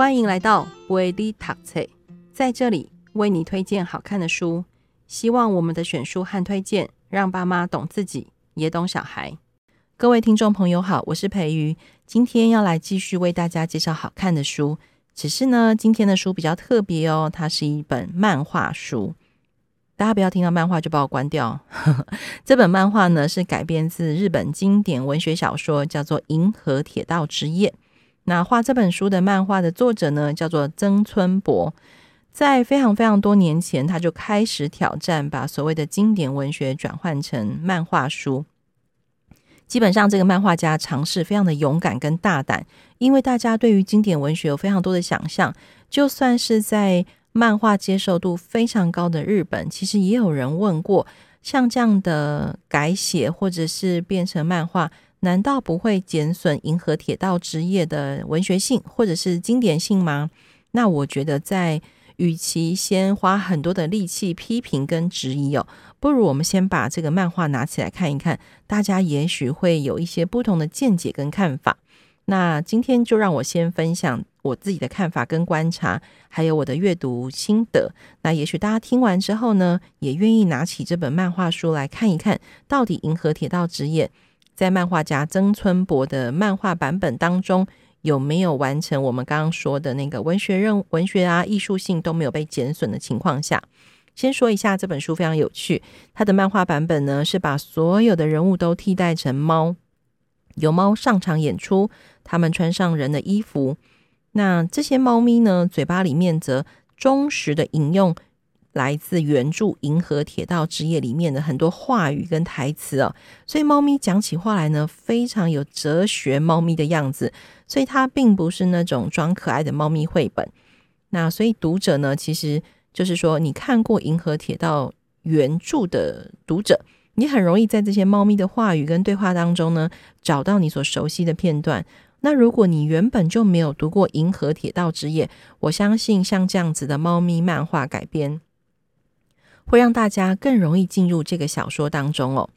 欢迎来到维利塔册，在这里为你推荐好看的书。希望我们的选书和推荐，让爸妈懂自己，也懂小孩。各位听众朋友好，我是培瑜，今天要来继续为大家介绍好看的书。只是呢，今天的书比较特别哦，它是一本漫画书。大家不要听到漫画就把我关掉。这本漫画呢，是改编自日本经典文学小说，叫做《银河铁道之夜》。那画这本书的漫画的作者呢，叫做曾村博。在非常非常多年前，他就开始挑战，把所谓的经典文学转换成漫画书。基本上，这个漫画家尝试非常的勇敢跟大胆，因为大家对于经典文学有非常多的想象，就算是在漫画接受度非常高的日本，其实也有人问过，像这样的改写或者是变成漫画，难道不会减损《银河铁道之夜》的文学性或者是经典性吗？那我觉得，在与其先花很多的力气批评跟质疑哦，不如我们先把这个漫画拿起来看一看，大家也许会有一些不同的见解跟看法。那今天就让我先分享我自己的看法跟观察，还有我的阅读心得。那也许大家听完之后呢，也愿意拿起这本漫画书来看一看，到底《银河铁道之夜》在漫画家曾村博的漫画版本当中有没有完成我们刚刚说的那个文学任文学啊艺术性都没有被减损的情况下。先说一下这本书非常有趣，它的漫画版本呢是把所有的人物都替代成猫。有猫上场演出，他们穿上人的衣服。那这些猫咪呢，嘴巴里面则忠实的引用来自原著《银河铁道之夜》里面的很多话语跟台词哦。所以猫咪讲起话来呢，非常有哲学猫咪的样子。所以它并不是那种装可爱的猫咪绘本。那所以读者呢，其实就是说，你看过《银河铁道》原著的读者。你很容易在这些猫咪的话语跟对话当中呢，找到你所熟悉的片段。那如果你原本就没有读过《银河铁道之夜》，我相信像这样子的猫咪漫画改编，会让大家更容易进入这个小说当中哦。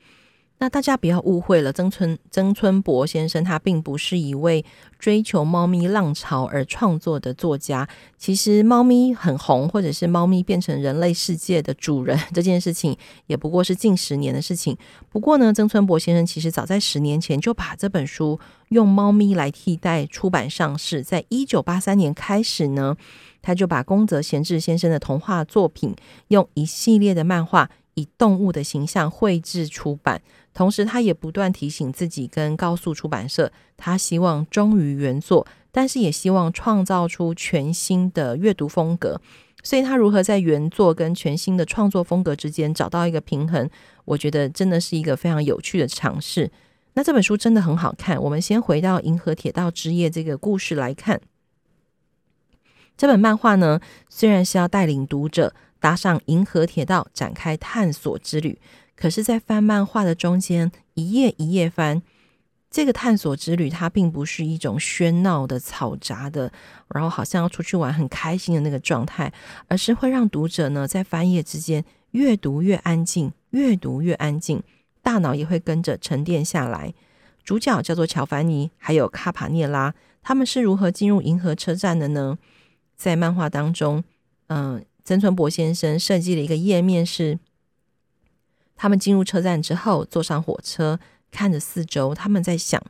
那大家不要误会了，曾村曾村博先生他并不是一位追求猫咪浪潮而创作的作家。其实，猫咪很红，或者是猫咪变成人类世界的主人这件事情，也不过是近十年的事情。不过呢，曾村博先生其实早在十年前就把这本书用猫咪来替代出版上市。在一九八三年开始呢，他就把宫泽贤治先生的童话作品用一系列的漫画以动物的形象绘制出版。同时，他也不断提醒自己跟告诉出版社，他希望忠于原作，但是也希望创造出全新的阅读风格。所以，他如何在原作跟全新的创作风格之间找到一个平衡，我觉得真的是一个非常有趣的尝试。那这本书真的很好看。我们先回到《银河铁道之夜》这个故事来看。这本漫画呢，虽然是要带领读者搭上银河铁道，展开探索之旅。可是，在翻漫画的中间，一页一页翻，这个探索之旅，它并不是一种喧闹的、嘈杂的，然后好像要出去玩很开心的那个状态，而是会让读者呢在翻页之间越读越安静，越读越安静，大脑也会跟着沉淀下来。主角叫做乔凡尼，还有卡帕涅拉，他们是如何进入银河车站的呢？在漫画当中，嗯、曾春博先生设计了一个页面是。他们进入车站之后，坐上火车，看着四周，他们在想：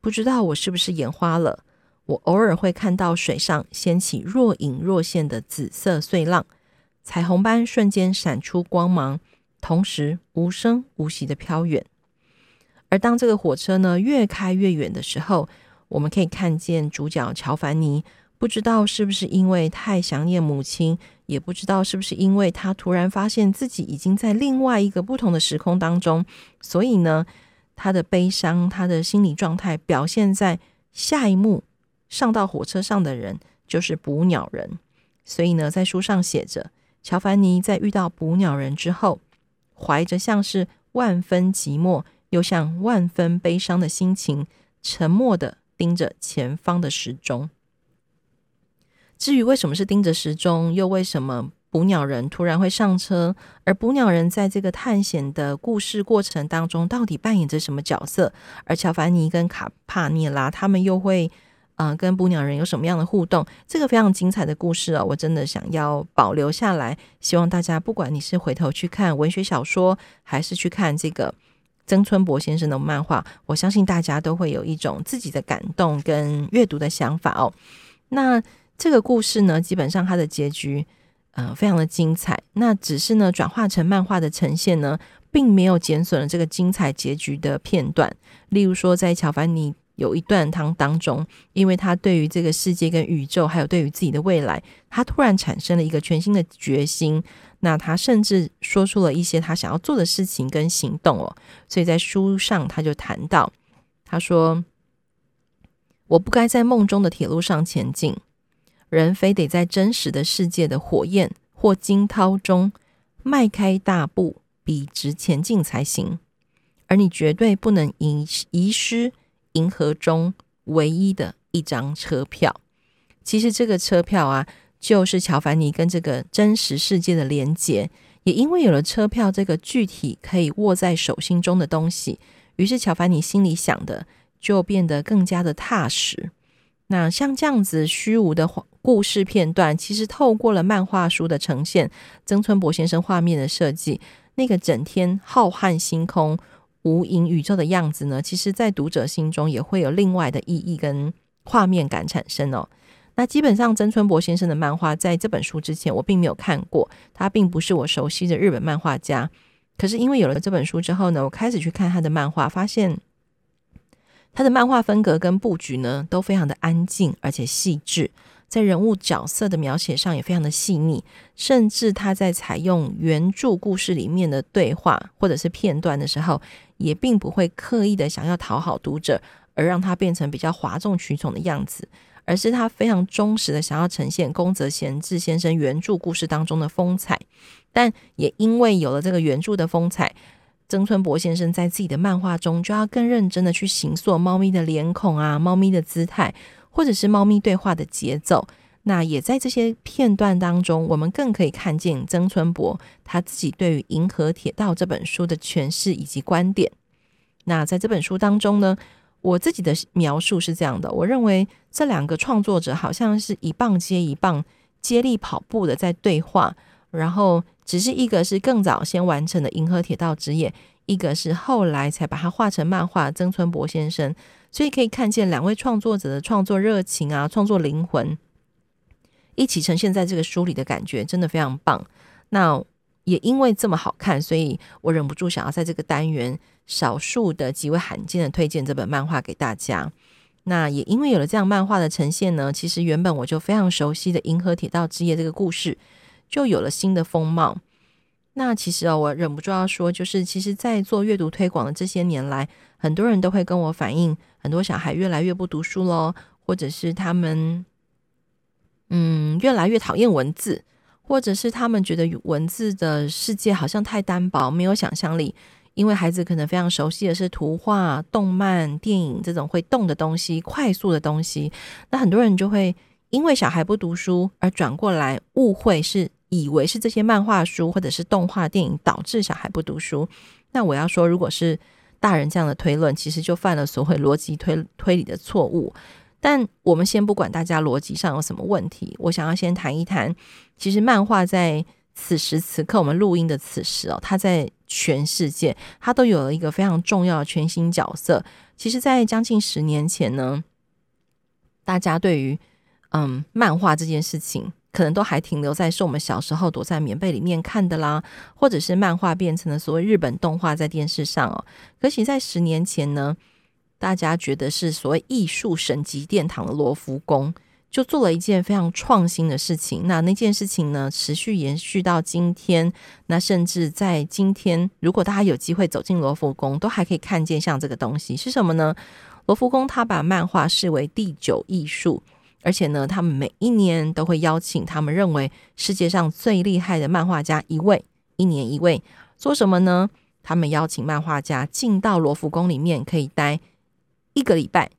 不知道我是不是眼花了？我偶尔会看到水上掀起若隐若现的紫色碎浪，彩虹般瞬间闪出光芒，同时无声无息地飘远。而当这个火车呢越开越远的时候，我们可以看见主角乔凡尼。不知道是不是因为太想念母亲，也不知道是不是因为他突然发现自己已经在另外一个不同的时空当中，所以呢，他的悲伤，他的心理状态表现在下一幕上到火车上的人就是捕鸟人。所以呢，在书上写着，乔凡尼在遇到捕鸟人之后，怀着像是万分寂寞又像万分悲伤的心情，沉默地盯着前方的时钟。至于为什么是盯着时钟，又为什么捕鸟人突然会上车，而捕鸟人在这个探险的故事过程当中到底扮演着什么角色？而乔凡尼跟卡帕涅拉他们又会啊、跟捕鸟人有什么样的互动？这个非常精彩的故事哦，我真的想要保留下来。希望大家，不管你是回头去看文学小说，还是去看这个曾春博先生的漫画，我相信大家都会有一种自己的感动跟阅读的想法哦。那这个故事呢，基本上它的结局，呃，非常的精彩。那只是呢，转化成漫画的呈现呢，并没有减损了这个精彩结局的片段。例如说，在乔凡尼。有一段当当中，因为他对于这个世界跟宇宙，还有对于自己的未来，他突然产生了一个全新的决心。那他甚至说出了一些他想要做的事情跟行动哦。所以在书上他就谈到，他说：“我不该在梦中的铁路上前进，人非得在真实的世界的火焰或惊涛中迈开大步，笔直前进才行。而你绝对不能遗遗失。”银河中唯一的一张车票，其实这个车票啊，就是乔凡尼跟这个真实世界的连接。也因为有了车票这个具体可以握在手心中的东西，于是乔凡尼心里想的就变得更加的踏实。那像这样子虚无的故事片段，其实透过了漫画书的呈现，曾村博先生画面的设计，那个整天浩瀚星空。无垠宇宙的样子呢，其实，在读者心中也会有另外的意义跟画面感产生哦。那基本上，曾春博先生的漫画在这本书之前，我并没有看过，他并不是我熟悉的日本漫画家。可是因为有了这本书之后呢，我开始去看他的漫画，发现他的漫画风格跟布局呢，都非常的安静而且细致。在人物角色的描写上也非常的细腻，甚至他在采用原著故事里面的对话或者是片段的时候，也并不会刻意的想要讨好读者，而让他变成比较哗众取宠的样子，而是他非常忠实的想要呈现宫泽贤治先生原著故事当中的风采。但也因为有了这个原著的风采，曾春博先生在自己的漫画中就要更认真的去形塑猫咪的脸孔啊，猫咪的姿态。或者是猫咪对话的节奏，那也在这些片段当中，我们更可以看见曾春博他自己对于《银河铁道》这本书的诠释以及观点。那在这本书当中呢，我自己的描述是这样的：我认为这两个创作者好像是一棒接一棒，接力跑步的在对话，然后只是一个是更早先完成的《银河铁道之夜》，一个是后来才把它画成漫画，曾村博先生。所以可以看见两位创作者的创作热情啊，创作灵魂一起呈现在这个书里的感觉，真的非常棒。那也因为这么好看，所以我忍不住想要在这个单元少数的极为罕见的推荐这本漫画给大家。那也因为有了这样漫画的呈现呢，其实原本我就非常熟悉的《银河铁道之夜》这个故事，就有了新的风貌。那其实哦，我忍不住要说，就是其实，在做阅读推广的这些年来，很多人都会跟我反映，很多小孩越来越不读书喽，或者是他们，嗯，越来越讨厌文字，或者是他们觉得文字的世界好像太单薄，没有想象力。因为孩子可能非常熟悉的是图画、动漫、电影这种会动的东西、快速的东西，那很多人就会因为小孩不读书而转过来误会是。以为是这些漫画书或者是动画电影导致小孩不读书，那我要说，如果是大人这样的推论，其实就犯了所谓逻辑推推理的错误。但我们先不管大家逻辑上有什么问题，我想要先谈一谈，其实漫画在此时此刻我们录音的此时哦，它在全世界它都有了一个非常重要的全新角色。其实，在将近十年前呢，大家对于嗯漫画这件事情。可能都还停留在是我们小时候躲在棉被里面看的啦，或者是漫画变成了所谓日本动画在电视上哦。可惜，在十年前呢，大家觉得是所谓艺术神级殿堂的罗浮宫，就做了一件非常创新的事情。那那件事情呢，持续延续到今天。那甚至在今天，如果大家有机会走进罗浮宫，都还可以看见像这个东西是什么呢？罗浮宫它把漫画视为第九艺术。而且呢，他们每一年都会邀请他们认为世界上最厉害的漫画家一位，一年一位。做什么呢？他们邀请漫画家进到罗浮宫里面，可以待一个礼拜。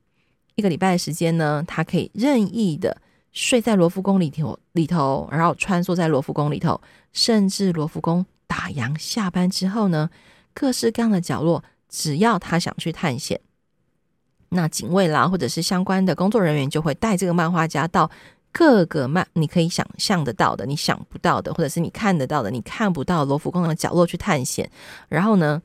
一个礼拜的时间呢，他可以任意的睡在罗浮宫里头里头，然后穿梭在罗浮宫里头，甚至罗浮宫打烊下班之后呢，各式各样的角落，只要他想去探险，那警卫啦，或者是相关的工作人员就会带这个漫画家到各个漫你可以想象得到的、你想不到的，或者是你看得到的、你看不到罗浮宫的角落去探险。然后呢，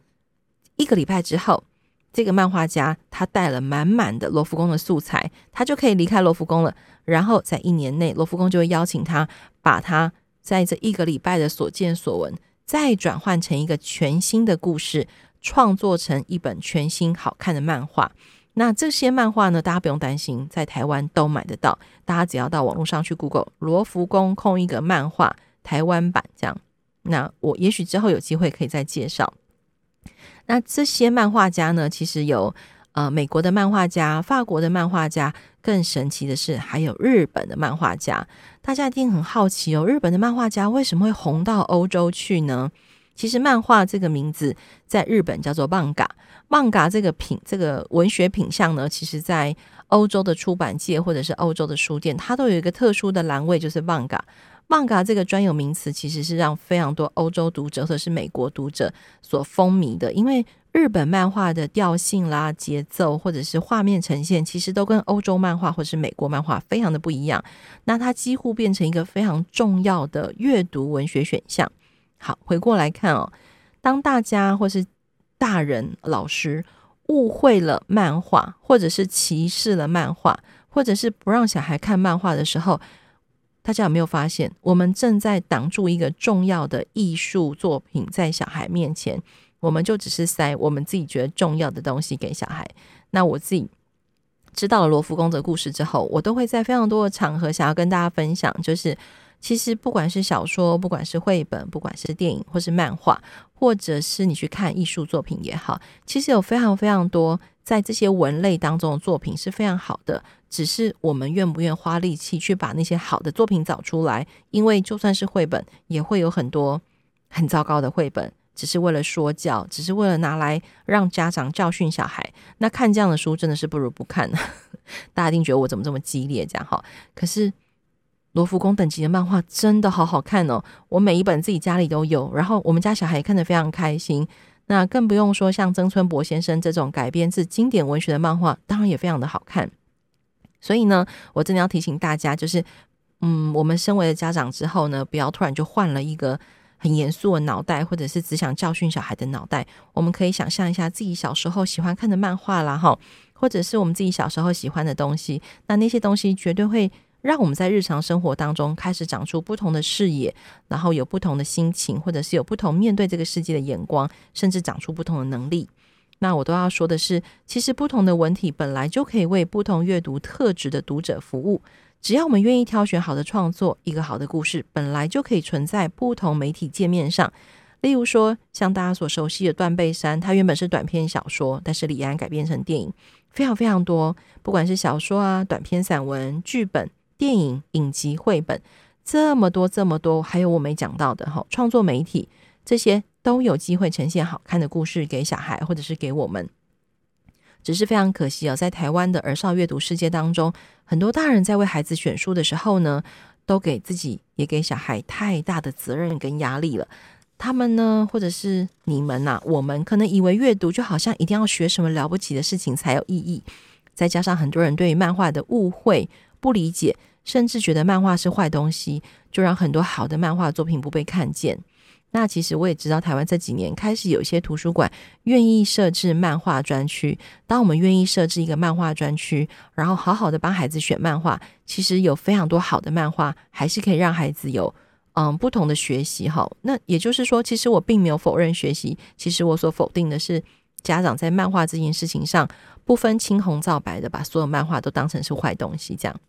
一个礼拜之后，这个漫画家他带了满满的罗浮宫的素材，他就可以离开罗浮宫了。然后在一年内，罗浮宫就会邀请他，把他在这一个礼拜的所见所闻，再转换成一个全新的故事，创作成一本全新好看的漫画。那这些漫画呢，大家不用担心，在台湾都买得到。大家只要到网络上去 Google“ 罗浮宫空一格漫画台湾版”这样。那我也许之后有机会可以再介绍。那这些漫画家呢，其实有呃美国的漫画家、法国的漫画家，更神奇的是还有日本的漫画家。大家一定很好奇哦，日本的漫画家为什么会红到欧洲去呢？其实漫画这个名字在日本叫做漫画，漫画这个品这个文学品相呢，其实在欧洲的出版界或者是欧洲的书店，它都有一个特殊的栏位，就是漫画。漫画这个专有名词其实是让非常多欧洲读者或者是美国读者所风靡的，因为日本漫画的调性啦、节奏或者是画面呈现，其实都跟欧洲漫画或是美国漫画非常的不一样。那它几乎变成一个非常重要的阅读文学选项。好，回过来看哦，当大家或是大人、老师误会了漫画，或者是歧视了漫画，或者是不让小孩看漫画的时候，大家有没有发现，我们正在挡住一个重要的艺术作品在小孩面前？我们就只是塞我们自己觉得重要的东西给小孩。那我自己知道了罗浮宫的故事之后，我都会在非常多的场合想要跟大家分享，就是。其实不管是小说，不管是绘本，不管是电影，或是漫画，或者是你去看艺术作品也好，其实有非常非常多在这些文类当中的作品是非常好的，只是我们愿不愿花力气去把那些好的作品找出来。因为就算是绘本，也会有很多很糟糕的绘本，只是为了说教，只是为了拿来让家长教训小孩。那看这样的书真的是不如不看。大家一定觉得我怎么这么激烈这样哈？可是。罗浮宫等级的漫画真的好好看哦，我每一本自己家里都有，然后我们家小孩看得非常开心。那更不用说像曾村博先生这种改编自经典文学的漫画，当然也非常的好看。所以呢，我真的要提醒大家，就是，嗯，我们身为了家长之后呢，不要突然就换了一个很严肃的脑袋，或者是只想教训小孩的脑袋。我们可以想象一下自己小时候喜欢看的漫画啦，哈，或者是我们自己小时候喜欢的东西，那那些东西绝对会。让我们在日常生活当中开始长出不同的视野，然后有不同的心情，或者是有不同面对这个世界的眼光，甚至长出不同的能力。那我都要说的是，其实不同的文体本来就可以为不同阅读特质的读者服务。只要我们愿意挑选好的创作，一个好的故事本来就可以存在不同媒体界面上。例如说，像大家所熟悉的《断背山》，它原本是短篇小说，但是李安改编成电影，非常非常多。不管是小说啊、短篇散文、剧本。电影、影集、绘本，这么多这么多，还有我没讲到的哈，创作媒体这些都有机会呈现好看的故事给小孩，或者是给我们。只是非常可惜啊，在台湾的儿少阅读世界当中，很多大人在为孩子选书的时候呢，都给自己也给小孩太大的责任跟压力了。他们呢，或者是你们呐、我们可能以为阅读就好像一定要学什么了不起的事情才有意义，再加上很多人对于漫画的误会、不理解。甚至觉得漫画是坏东西，就让很多好的漫画作品不被看见。那其实我也知道，台湾这几年开始有一些图书馆愿意设置漫画专区。当我们愿意设置一个漫画专区，然后好好的帮孩子选漫画，其实有非常多好的漫画，还是可以让孩子有嗯不同的学习。哈，那也就是说，其实我并没有否认学习，其实我所否定的是家长在漫画这件事情上不分青红皂白的把所有漫画都当成是坏东西，这样。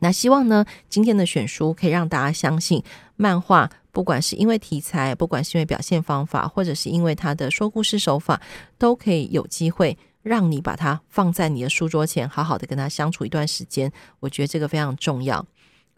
那希望呢，今天的选书可以让大家相信，漫画不管是因为题材，不管是因为表现方法，或者是因为它的说故事手法，都可以有机会让你把它放在你的书桌前，好好的跟他相处一段时间。我觉得这个非常重要。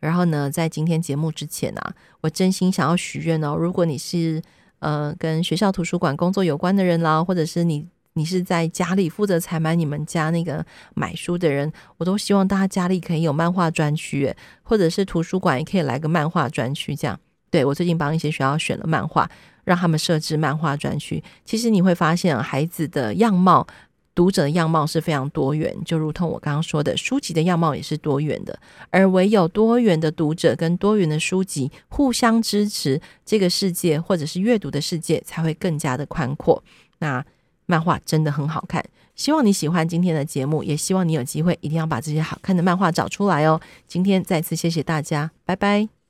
然后呢，在今天节目之前啊，我真心想要许愿哦，如果你是呃跟学校图书馆工作有关的人啦，或者是你。你是在家里负责采买你们家那个买书的人，我都希望大家家里可以有漫画专区，或者是图书馆也可以来个漫画专区。这样，对，我最近帮一些学校选了漫画，让他们设置漫画专区。其实你会发现，孩子的样貌读者的样貌是非常多元，就如同我刚刚说的，书籍的样貌也是多元的。而唯有多元的读者跟多元的书籍互相支持，这个世界或者是阅读的世界才会更加的宽阔。那漫画真的很好看，希望你喜欢今天的节目，也希望你有机会一定要把这些好看的漫画找出来哦。今天再次谢谢大家，拜拜。